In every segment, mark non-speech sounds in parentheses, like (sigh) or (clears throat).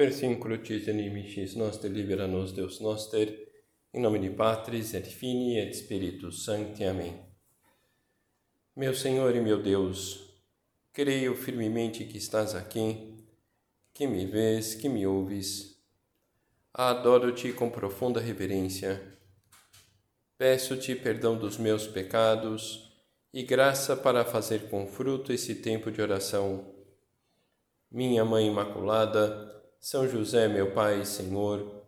Persincrucis inimicis nos libera nos Deus noster, em nome de Patris et Filii et Spiritus Sancti. Amém. Meu Senhor e meu Deus, creio firmemente que estás aqui, que me vês, que me ouves. Adoro-te com profunda reverência. Peço-te perdão dos meus pecados e graça para fazer com fruto esse tempo de oração. Minha Mãe Imaculada, são José, meu Pai e Senhor,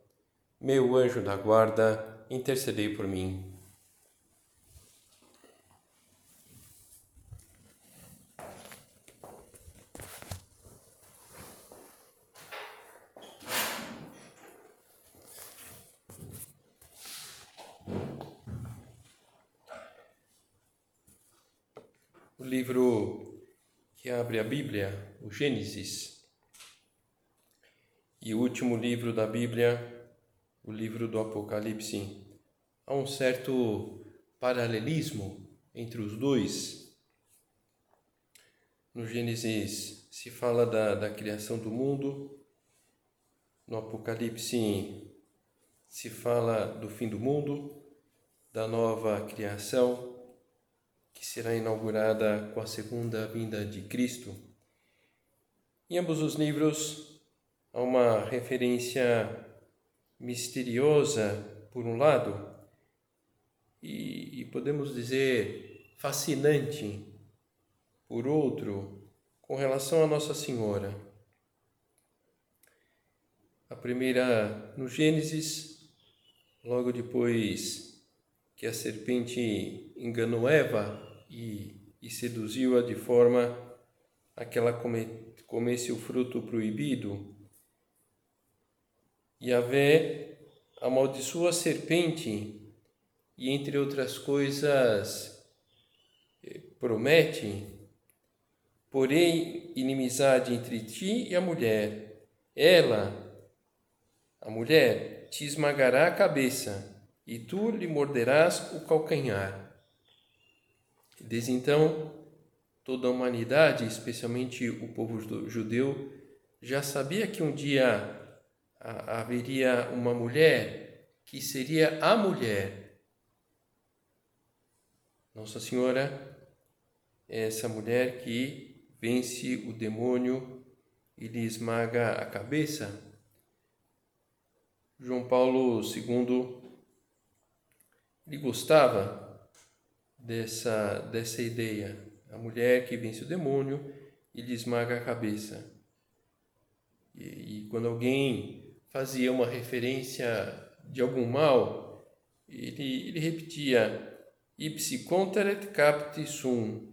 meu anjo da guarda, intercedei por mim. O livro que abre a Bíblia, o Gênesis, e o último livro da Bíblia, o livro do Apocalipse. Há um certo paralelismo entre os dois. No Gênesis se fala da, da criação do mundo, no Apocalipse se fala do fim do mundo, da nova criação que será inaugurada com a segunda vinda de Cristo. Em ambos os livros a uma referência misteriosa, por um lado, e, e podemos dizer fascinante, por outro, com relação a Nossa Senhora. A primeira no Gênesis, logo depois que a serpente enganou Eva e, e seduziu-a de forma a que ela comesse o fruto proibido, Yahvé amaldiçoa a serpente e, entre outras coisas, eh, promete: porém, inimizade entre ti e a mulher. Ela, a mulher, te esmagará a cabeça e tu lhe morderás o calcanhar. Desde então, toda a humanidade, especialmente o povo judeu, já sabia que um dia haveria uma mulher que seria a mulher. Nossa Senhora é essa mulher que vence o demônio e lhe esmaga a cabeça. João Paulo II ele gostava dessa, dessa ideia, a mulher que vence o demônio e lhe esmaga a cabeça. E, e quando alguém fazia uma referência de algum mal, ele, ele repetia ipsi conteret capti sum.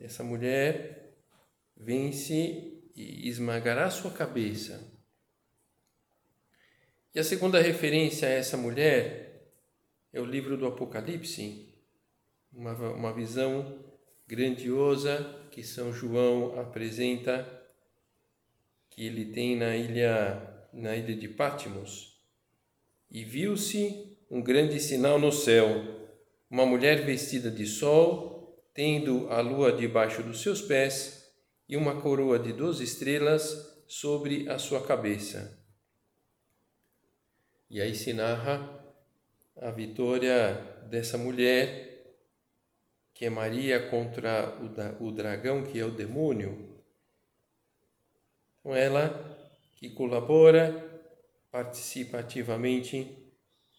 Essa mulher vence e esmagará sua cabeça. E a segunda referência a essa mulher é o livro do Apocalipse, uma, uma visão grandiosa que São João apresenta que ele tem na ilha na ilha de Patmos. E viu-se um grande sinal no céu, uma mulher vestida de sol, tendo a lua debaixo dos seus pés e uma coroa de doze estrelas sobre a sua cabeça. E aí se narra a vitória dessa mulher, que é Maria contra o dragão, que é o demônio, com ela que colabora, participa ativamente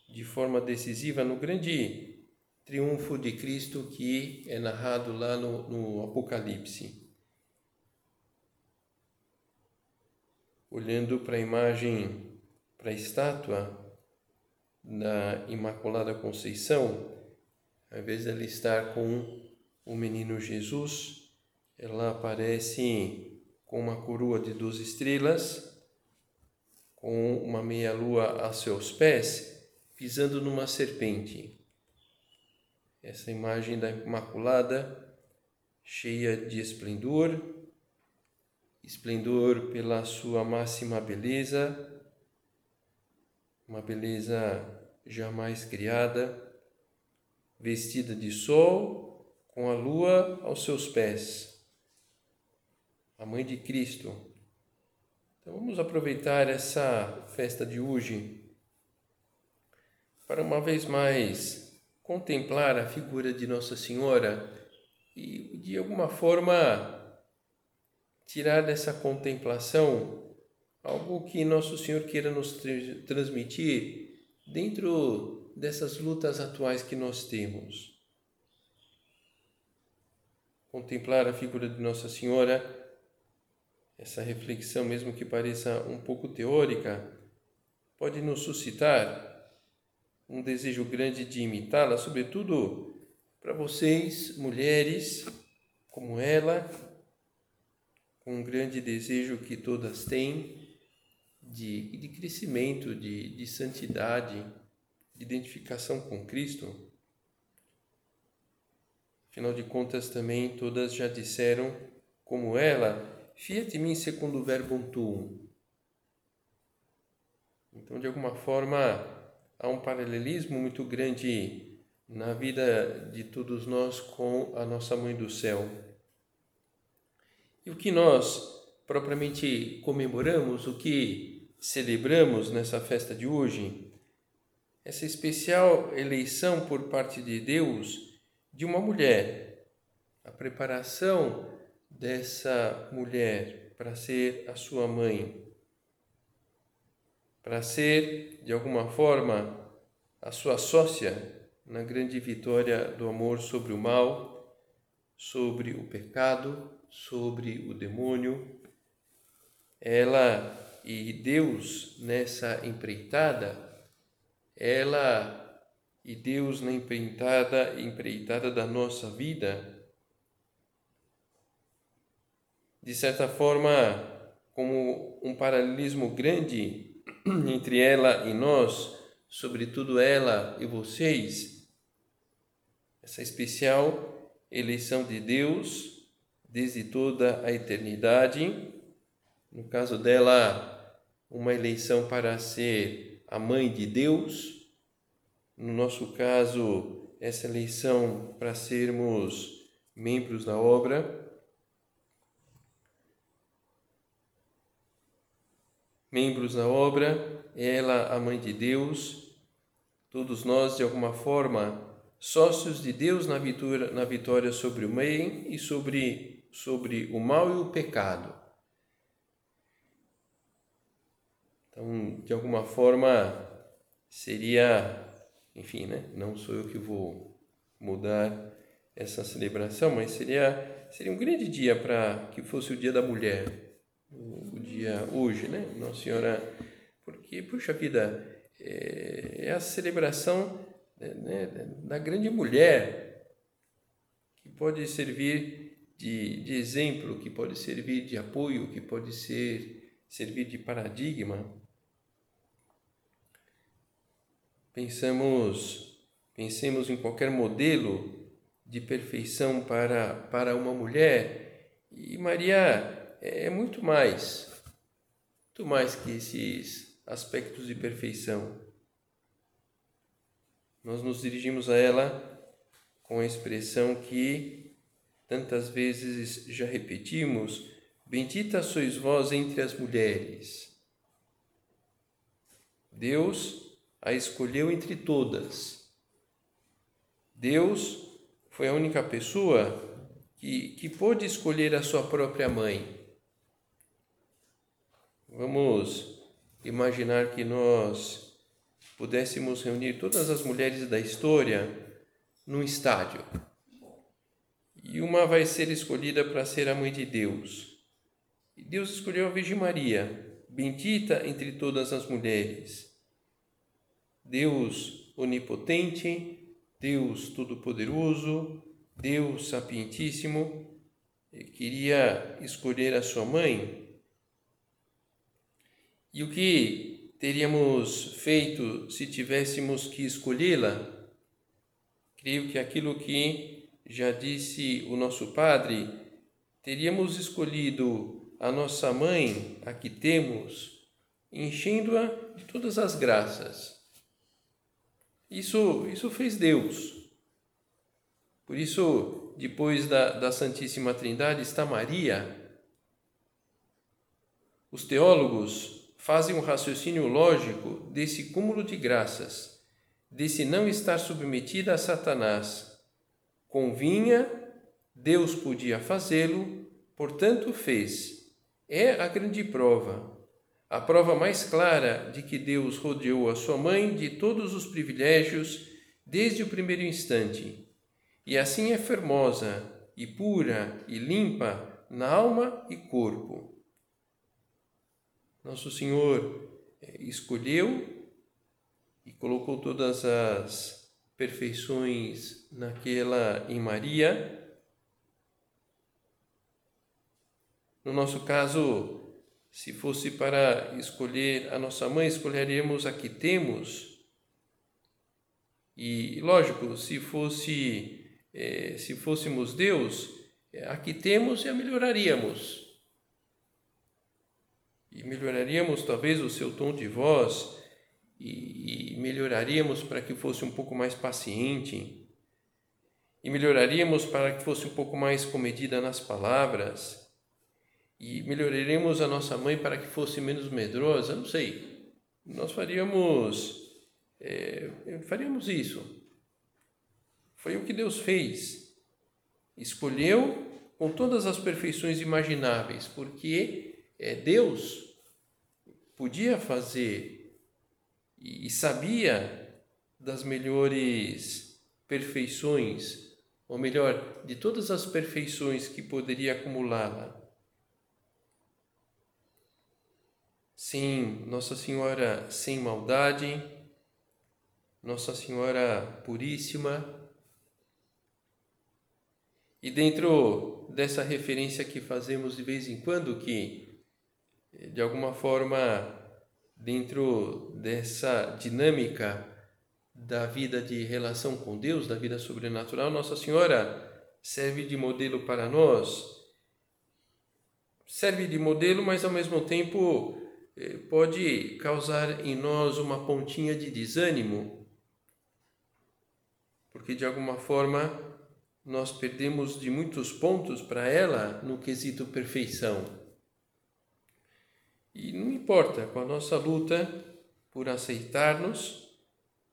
de forma decisiva no grande triunfo de Cristo que é narrado lá no, no Apocalipse. Olhando para a imagem, para a estátua da Imaculada Conceição, ao invés dela estar com o menino Jesus, ela aparece com uma coroa de duas estrelas, com uma meia-lua a seus pés, pisando numa serpente. Essa imagem da Imaculada, cheia de esplendor, esplendor pela sua máxima beleza, uma beleza jamais criada, vestida de sol, com a lua aos seus pés mãe de Cristo, Então vamos aproveitar essa festa de hoje para uma vez mais contemplar a figura de Nossa Senhora e de alguma forma tirar dessa contemplação algo que Nosso Senhor queira nos transmitir dentro dessas lutas atuais que nós temos. Contemplar a figura de Nossa Senhora essa reflexão, mesmo que pareça um pouco teórica, pode nos suscitar um desejo grande de imitá-la, sobretudo para vocês, mulheres como ela, com um grande desejo que todas têm de, de crescimento, de, de santidade, de identificação com Cristo. Afinal de contas, também todas já disseram, como ela, fiat mim segundo o verbo tuum. Então, de alguma forma, há um paralelismo muito grande na vida de todos nós com a nossa Mãe do Céu. E o que nós propriamente comemoramos, o que celebramos nessa festa de hoje, essa especial eleição por parte de Deus de uma mulher, a preparação dessa mulher para ser a sua mãe, para ser, de alguma forma, a sua sócia na grande vitória do amor sobre o mal, sobre o pecado, sobre o demônio. Ela e Deus nessa empreitada, ela e Deus na empreitada, empreitada da nossa vida, de certa forma, como um paralelismo grande (clears throat) entre ela e nós, sobretudo ela e vocês, essa especial eleição de Deus desde toda a eternidade, no caso dela, uma eleição para ser a mãe de Deus, no nosso caso, essa eleição para sermos membros da obra membros na obra, ela a mãe de Deus, todos nós de alguma forma sócios de Deus na vitória, na vitória sobre o bem e sobre, sobre o mal e o pecado. Então, de alguma forma, seria, enfim, né? não sou eu que vou mudar essa celebração, mas seria, seria um grande dia para que fosse o Dia da Mulher dia hoje, né? Nossa Senhora, porque, puxa vida, é, é a celebração né, né, da grande mulher que pode servir de, de exemplo, que pode servir de apoio, que pode ser servir de paradigma. Pensamos, pensemos em qualquer modelo de perfeição para, para uma mulher e Maria é muito mais, muito mais que esses aspectos de perfeição. Nós nos dirigimos a ela com a expressão que tantas vezes já repetimos: Bendita sois vós entre as mulheres. Deus a escolheu entre todas. Deus foi a única pessoa que, que pôde escolher a sua própria mãe. Vamos imaginar que nós pudéssemos reunir todas as mulheres da história num estádio. E uma vai ser escolhida para ser a mãe de Deus. E Deus escolheu a Virgem Maria, bendita entre todas as mulheres. Deus onipotente, Deus todo-poderoso, Deus sapientíssimo, queria escolher a sua mãe e o que teríamos feito se tivéssemos que escolhê-la? Creio que aquilo que já disse o nosso Padre, teríamos escolhido a nossa mãe, a que temos, enchendo-a de todas as graças. Isso, isso fez Deus. Por isso, depois da, da Santíssima Trindade está Maria, Os teólogos fazem um raciocínio lógico desse cúmulo de graças, desse não estar submetida a Satanás. Convinha, Deus podia fazê-lo, portanto fez. É a grande prova, a prova mais clara de que Deus rodeou a sua mãe de todos os privilégios desde o primeiro instante. E assim é formosa e pura e limpa na alma e corpo. Nosso Senhor eh, escolheu e colocou todas as perfeições naquela em Maria. No nosso caso, se fosse para escolher a nossa mãe, escolheríamos a que temos. E lógico, se fosse eh, se fôssemos Deus, eh, a que temos e a melhoraríamos e melhoraríamos talvez o seu tom de voz e, e melhoraríamos para que fosse um pouco mais paciente e melhoraríamos para que fosse um pouco mais comedida nas palavras e melhoraríamos a nossa mãe para que fosse menos medrosa, não sei. Nós faríamos é, faríamos isso. Foi o que Deus fez. Escolheu com todas as perfeições imagináveis, porque é, Deus podia fazer e sabia das melhores perfeições, ou melhor, de todas as perfeições que poderia acumulá-la. Sim, Nossa Senhora sem maldade, Nossa Senhora puríssima. E dentro dessa referência que fazemos de vez em quando, que de alguma forma, dentro dessa dinâmica da vida de relação com Deus, da vida sobrenatural, Nossa Senhora serve de modelo para nós. Serve de modelo, mas ao mesmo tempo eh, pode causar em nós uma pontinha de desânimo, porque de alguma forma nós perdemos de muitos pontos para ela no quesito perfeição. E não importa, com a nossa luta por aceitar-nos,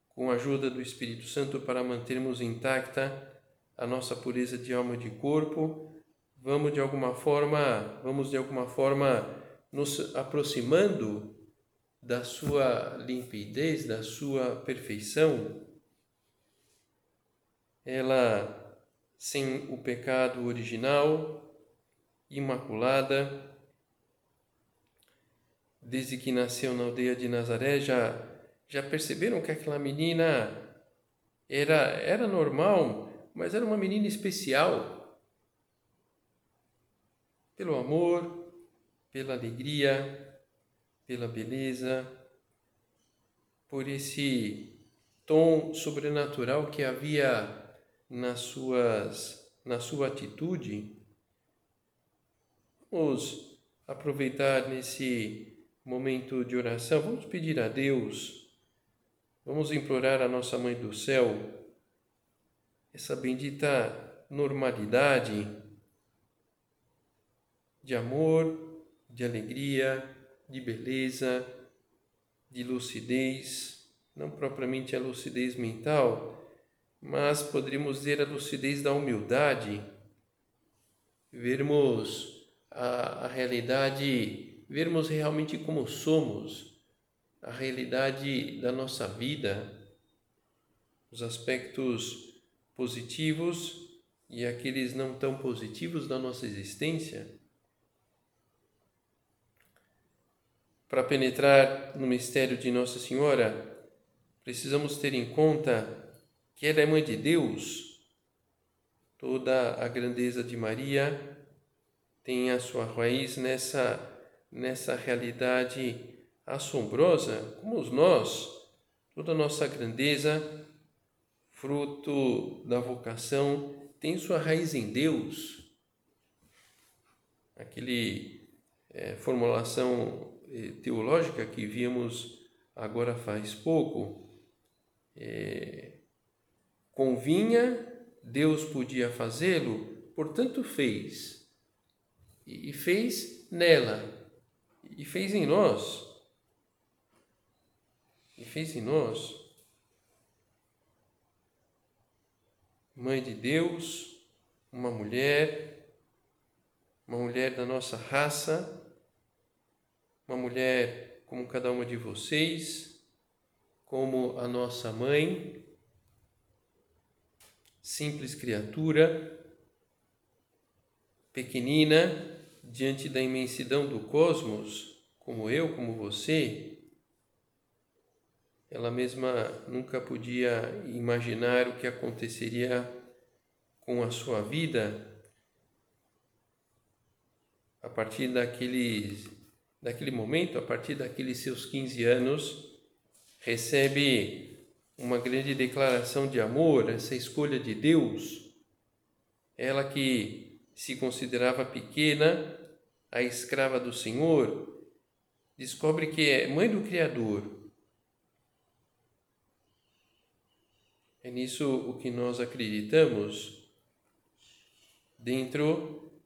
com a ajuda do Espírito Santo para mantermos intacta a nossa pureza de alma e de corpo, vamos de alguma forma, vamos de alguma forma nos aproximando da sua limpidez, da sua perfeição. Ela sem o pecado original, imaculada, desde que nasceu na aldeia de Nazaré, já, já perceberam que aquela menina era, era normal, mas era uma menina especial. Pelo amor, pela alegria, pela beleza, por esse tom sobrenatural que havia nas suas, na sua atitude. Vamos aproveitar nesse momento de oração, vamos pedir a Deus, vamos implorar a nossa Mãe do Céu essa bendita normalidade de amor, de alegria, de beleza, de lucidez, não propriamente a lucidez mental, mas poderíamos dizer a lucidez da humildade, vermos a, a realidade vermos realmente como somos, a realidade da nossa vida, os aspectos positivos e aqueles não tão positivos da nossa existência. Para penetrar no mistério de Nossa Senhora, precisamos ter em conta que ela é mãe de Deus. Toda a grandeza de Maria tem a sua raiz nessa nessa realidade assombrosa, como nós, toda a nossa grandeza, fruto da vocação, tem sua raiz em Deus. Aquele é, formulação é, teológica que vimos agora faz pouco, é, convinha, Deus podia fazê-lo, portanto fez, e fez nela e fez em nós, e fez em nós, Mãe de Deus, uma mulher, uma mulher da nossa raça, uma mulher como cada uma de vocês, como a nossa mãe, simples criatura, pequenina, diante da imensidão do cosmos, como eu, como você, ela mesma nunca podia imaginar o que aconteceria com a sua vida a partir daquele, daquele momento, a partir daqueles seus 15 anos, recebe uma grande declaração de amor, essa escolha de Deus. Ela que se considerava pequena, a escrava do Senhor, descobre que é mãe do Criador. É nisso o que nós acreditamos dentro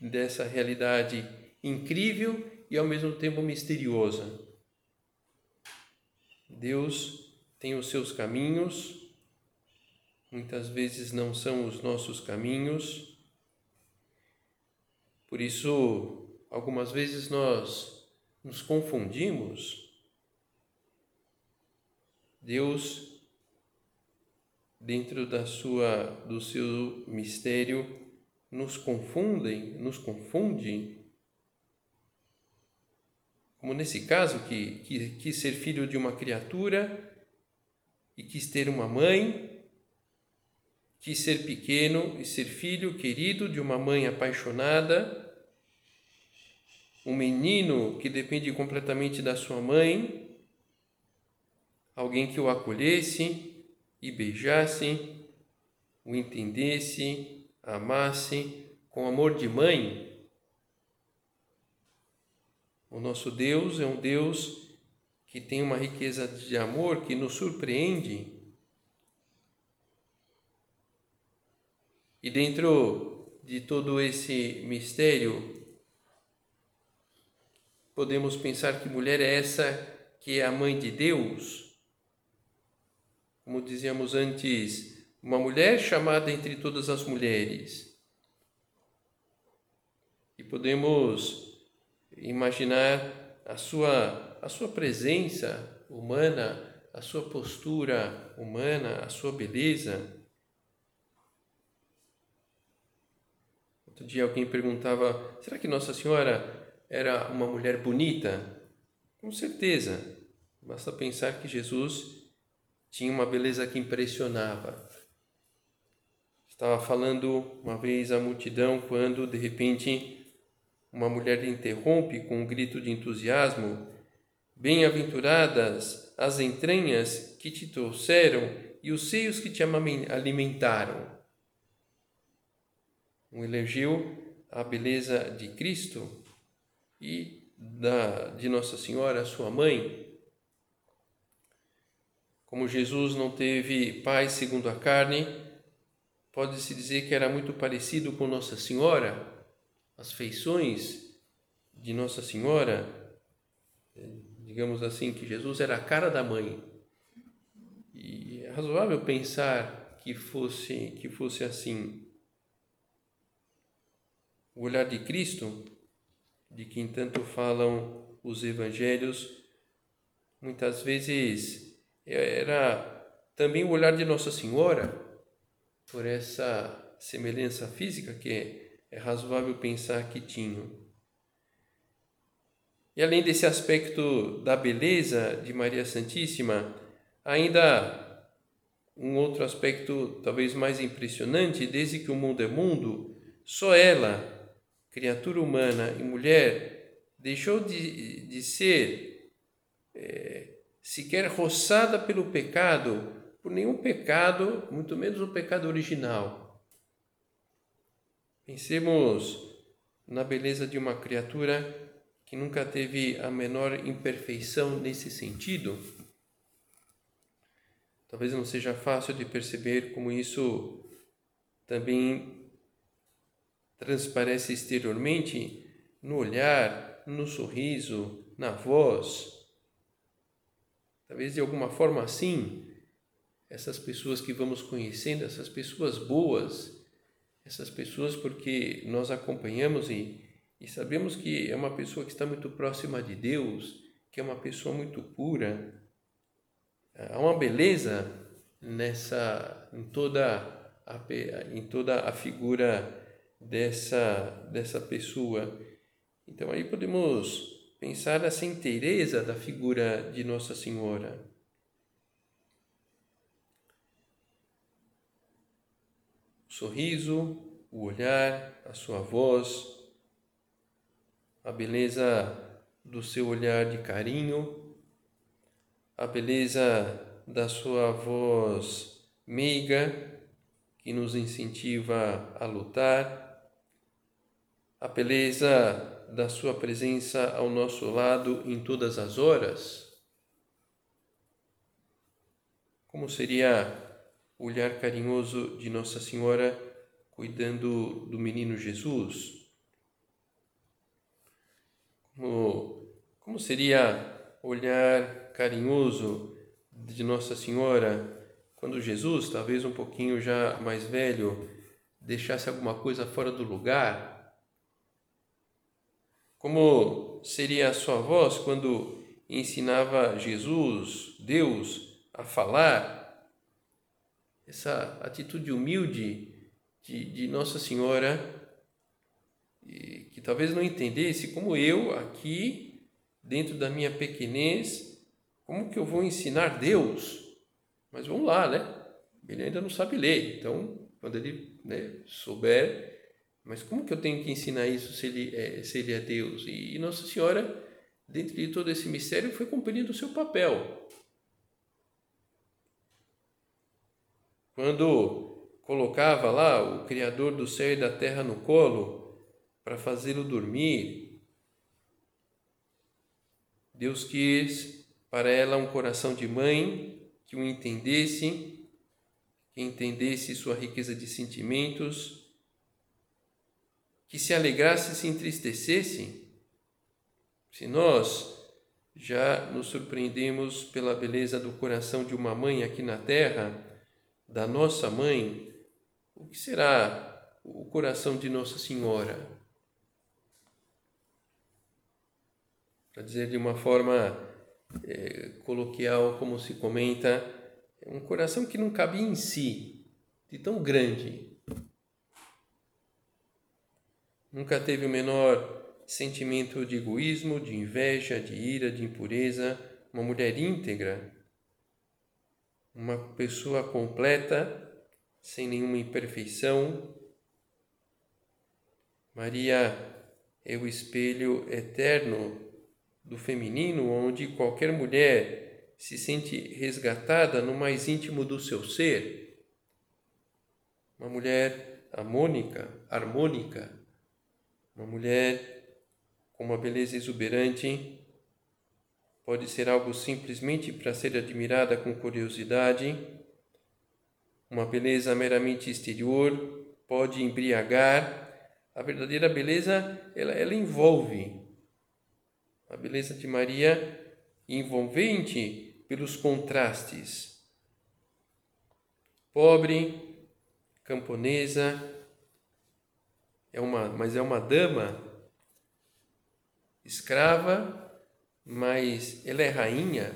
dessa realidade incrível e ao mesmo tempo misteriosa. Deus tem os seus caminhos, muitas vezes não são os nossos caminhos, por isso, algumas vezes nós nos confundimos. Deus, dentro da sua, do seu mistério, nos confundem, nos confunde. Como nesse caso, que, que quis ser filho de uma criatura e quis ter uma mãe, quis ser pequeno e ser filho querido de uma mãe apaixonada um menino que depende completamente da sua mãe, alguém que o acolhesse e beijasse, o entendesse, amasse com amor de mãe. O nosso Deus é um Deus que tem uma riqueza de amor que nos surpreende. E dentro de todo esse mistério, Podemos pensar que mulher é essa que é a mãe de Deus? Como dizíamos antes, uma mulher chamada entre todas as mulheres. E podemos imaginar a sua, a sua presença humana, a sua postura humana, a sua beleza. Outro dia alguém perguntava: será que Nossa Senhora era uma mulher bonita? Com certeza. Basta pensar que Jesus tinha uma beleza que impressionava. Estava falando uma vez à multidão quando, de repente, uma mulher interrompe com um grito de entusiasmo: Bem-aventuradas as entranhas que te trouxeram e os seios que te alimentaram. Um elogio à beleza de Cristo e da, de Nossa Senhora, sua mãe. Como Jesus não teve pai segundo a carne, pode-se dizer que era muito parecido com Nossa Senhora. As feições de Nossa Senhora, digamos assim, que Jesus era a cara da mãe. E é razoável pensar que fosse que fosse assim. O olhar de Cristo de quem tanto falam os evangelhos, muitas vezes era também o olhar de Nossa Senhora, por essa semelhança física que é razoável pensar que tinham. E além desse aspecto da beleza de Maria Santíssima, ainda um outro aspecto talvez mais impressionante, desde que o mundo é mundo, só ela criatura humana e mulher, deixou de, de ser é, sequer roçada pelo pecado, por nenhum pecado, muito menos o pecado original. Pensemos na beleza de uma criatura que nunca teve a menor imperfeição nesse sentido. Talvez não seja fácil de perceber como isso também transparece exteriormente no olhar, no sorriso, na voz. Talvez de alguma forma assim, essas pessoas que vamos conhecendo, essas pessoas boas, essas pessoas porque nós acompanhamos e, e sabemos que é uma pessoa que está muito próxima de Deus, que é uma pessoa muito pura. Há uma beleza nessa em toda a, em toda a figura dessa dessa pessoa. Então aí podemos pensar nessa inteireza da figura de Nossa Senhora. O sorriso, o olhar, a sua voz, a beleza do seu olhar de carinho, a beleza da sua voz meiga que nos incentiva a lutar, a beleza da sua presença ao nosso lado em todas as horas. Como seria o olhar carinhoso de Nossa Senhora cuidando do menino Jesus? Como, como seria olhar carinhoso de Nossa Senhora quando Jesus, talvez um pouquinho já mais velho, deixasse alguma coisa fora do lugar? Como seria a sua voz quando ensinava Jesus, Deus, a falar? Essa atitude humilde de, de Nossa Senhora que talvez não entendesse como eu aqui dentro da minha pequenez, como que eu vou ensinar Deus? Mas vamos lá, né? Ele ainda não sabe ler, então quando ele né, souber, mas como que eu tenho que ensinar isso se ele é, se ele é Deus? E, Nossa Senhora, dentro de todo esse mistério, foi cumprindo o seu papel. Quando colocava lá o Criador do céu e da terra no colo, para fazê-lo dormir. Deus quis para ela um coração de mãe que o entendesse, que entendesse sua riqueza de sentimentos, que se alegrasse e se entristecesse. Se nós já nos surpreendemos pela beleza do coração de uma mãe aqui na terra, da nossa mãe, o que será o coração de Nossa Senhora? para dizer de uma forma é, coloquial, como se comenta, é um coração que não cabia em si, de tão grande. Nunca teve o menor sentimento de egoísmo, de inveja, de ira, de impureza, uma mulher íntegra, uma pessoa completa, sem nenhuma imperfeição. Maria é o espelho eterno do feminino, onde qualquer mulher se sente resgatada no mais íntimo do seu ser. Uma mulher harmônica, harmônica, uma mulher com uma beleza exuberante, pode ser algo simplesmente para ser admirada com curiosidade, uma beleza meramente exterior pode embriagar, a verdadeira beleza ela, ela envolve, a beleza de Maria envolvente pelos contrastes. Pobre, camponesa, é uma, mas é uma dama escrava, mas ela é rainha.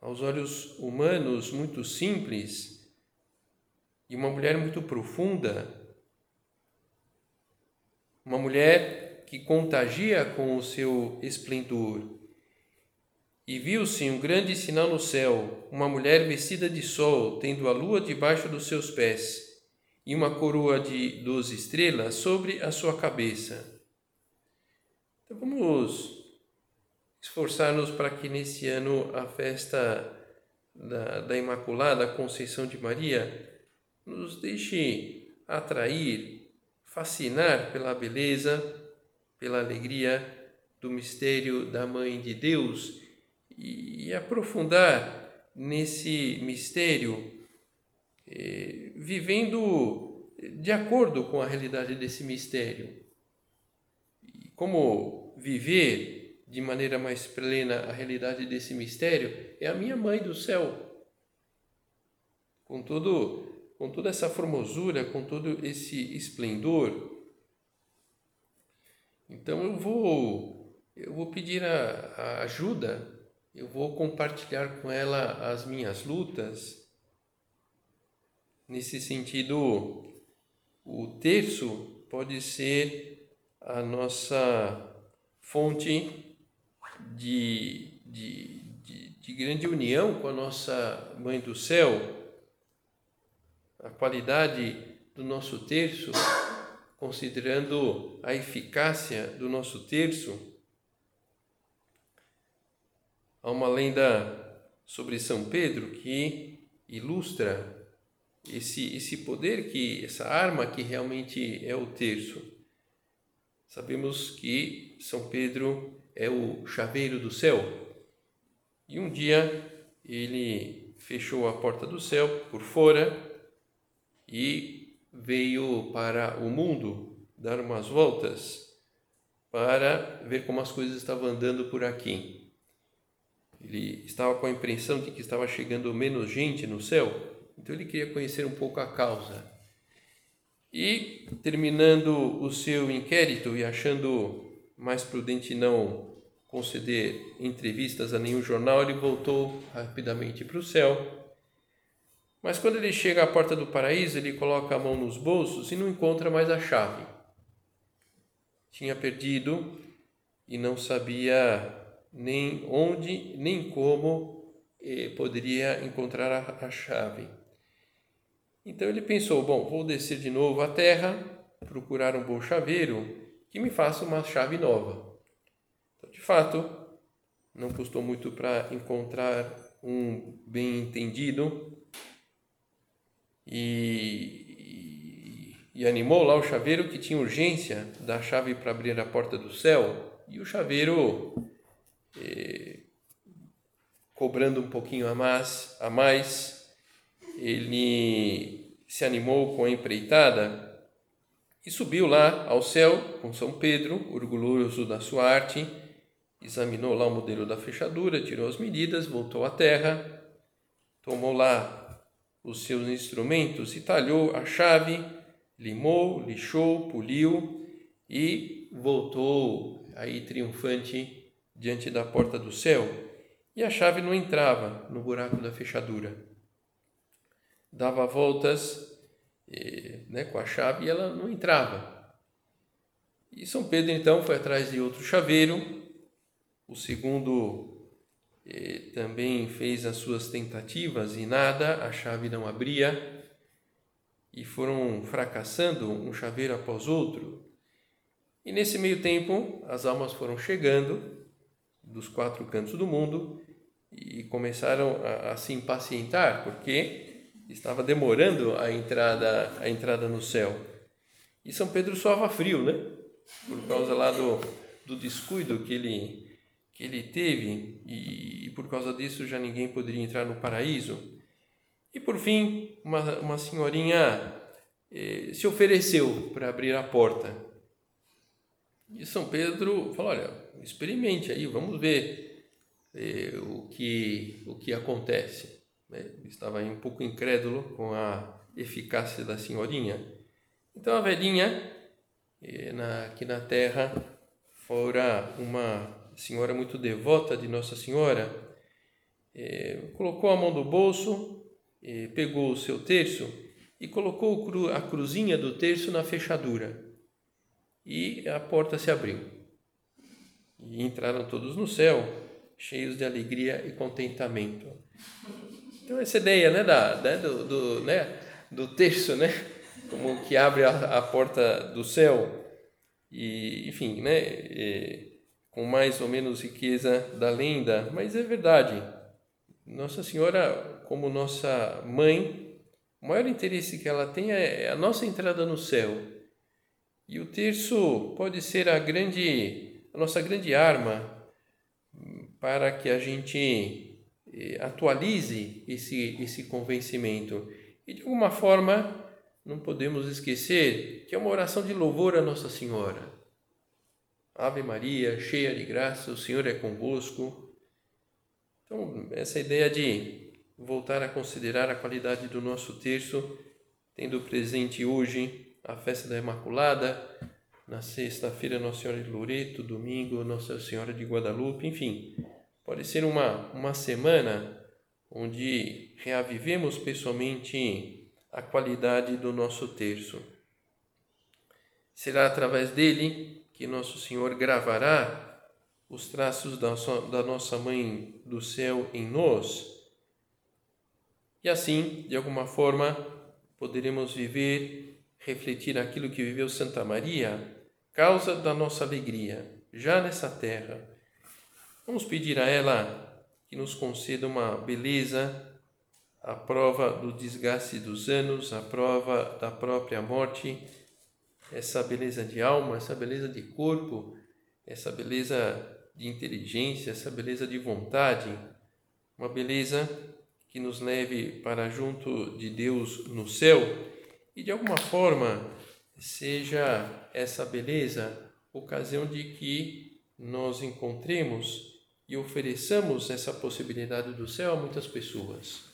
Aos olhos humanos, muito simples, e uma mulher muito profunda, uma mulher que contagia com o seu esplendor. E viu-se um grande sinal no céu, uma mulher vestida de sol, tendo a lua debaixo dos seus pés, e uma coroa de doze estrelas sobre a sua cabeça. Então vamos esforçar-nos para que nesse ano a festa da, da Imaculada Conceição de Maria nos deixe atrair, fascinar pela beleza, pela alegria do mistério da Mãe de Deus e, aprofundar nesse mistério, eh, vivendo de acordo com a realidade desse mistério. como viver de maneira mais plena a realidade desse mistério é a minha mãe do céu. Com todo com toda essa formosura, com todo esse esplendor. Então eu vou eu vou pedir a, a ajuda, eu vou compartilhar com ela as minhas lutas. Nesse sentido, o terço pode ser a nossa fonte de, de, de, de grande união com a nossa Mãe do Céu a qualidade do nosso terço, considerando a eficácia do nosso terço. Há uma lenda sobre São Pedro que ilustra esse, esse poder, que essa arma que realmente é o terço. Sabemos que São Pedro é o chaveiro do céu e um dia ele fechou a porta do céu por fora e veio para o mundo dar umas voltas para ver como as coisas estavam andando por aqui. Ele estava com a impressão de que estava chegando menos gente no céu, então ele queria conhecer um pouco a causa. E, terminando o seu inquérito e achando mais prudente não conceder entrevistas a nenhum jornal, ele voltou rapidamente para o céu mas quando ele chega à porta do paraíso, ele coloca a mão nos bolsos e não encontra mais a chave. Tinha perdido e não sabia nem onde, nem como eh, poderia encontrar a, a chave. Então ele pensou: bom, vou descer de novo à terra, procurar um bom chaveiro que me faça uma chave nova. Então, de fato, não custou muito para encontrar um bem entendido e, e, animou lá o chaveiro que tinha urgência da chave para abrir a porta do céu. E o chaveiro, eh, cobrando um pouquinho a mais, a mais, ele se animou com a empreitada e subiu lá ao céu com São Pedro, orgulhoso da sua arte, examinou lá o modelo da fechadura, tirou as medidas, voltou à terra, tomou lá os seus instrumentos e talhou a chave, limou, lixou, poliu e voltou aí triunfante diante da porta do céu. E a chave não entrava no buraco da fechadura. Dava voltas né, com a chave e ela não entrava. E São Pedro então foi atrás de outro chaveiro, o segundo também fez as suas tentativas e nada, a chave não abria e foram fracassando um chaveiro após outro. E nesse meio tempo, as almas foram chegando dos quatro cantos do mundo e começaram a, a se impacientar porque estava demorando a entrada a entrada no céu. E São Pedro soava frio, né? Por causa lá do, do descuido que ele que ele teve e, e, por causa disso já ninguém poderia entrar no paraíso. E por fim, uma, uma senhorinha eh, se ofereceu para abrir a porta. E São Pedro falou: Olha, experimente aí, vamos ver eh, o, que, o que acontece. Ele estava um pouco incrédulo com a eficácia da senhorinha. Então a velhinha, eh, aqui na terra, fora uma senhora muito devota de Nossa Senhora, é, colocou a mão no bolso, é, pegou o seu terço e colocou a cruzinha do terço na fechadura. E a porta se abriu. E entraram todos no céu, cheios de alegria e contentamento. Então essa ideia, né, da, né, do, do, né, do terço, né, como que abre a, a porta do céu e, enfim, né, e, com mais ou menos riqueza da lenda, mas é verdade. Nossa Senhora, como nossa mãe, o maior interesse que ela tem é a nossa entrada no céu. E o terço pode ser a grande, a nossa grande arma para que a gente atualize esse, esse convencimento. E de alguma forma, não podemos esquecer que é uma oração de louvor a Nossa Senhora. Ave Maria, cheia de graça, o Senhor é convosco. Então, essa ideia de voltar a considerar a qualidade do nosso terço, tendo presente hoje a festa da Imaculada, na sexta-feira Nossa Senhora de Loreto, domingo Nossa Senhora de Guadalupe, enfim, pode ser uma, uma semana onde reavivemos pessoalmente a qualidade do nosso terço. Será através dele que Nosso Senhor gravará os traços da, da nossa Mãe do céu em nós. E assim, de alguma forma, poderemos viver, refletir aquilo que viveu Santa Maria, causa da nossa alegria, já nessa terra. Vamos pedir a ela que nos conceda uma beleza, a prova do desgaste dos anos, a prova da própria morte, essa beleza de alma, essa beleza de corpo, essa beleza de inteligência, essa beleza de vontade, uma beleza que nos leve para junto de Deus no céu. E de alguma forma seja essa beleza ocasião de que nós encontremos e ofereçamos essa possibilidade do céu a muitas pessoas.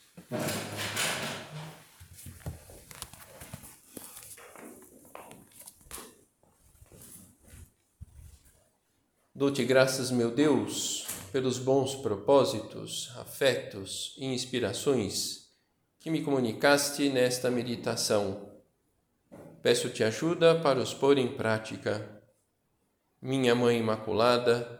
Dou-te graças, meu Deus, pelos bons propósitos, afetos e inspirações que me comunicaste nesta meditação. Peço-te ajuda para os pôr em prática. Minha Mãe Imaculada,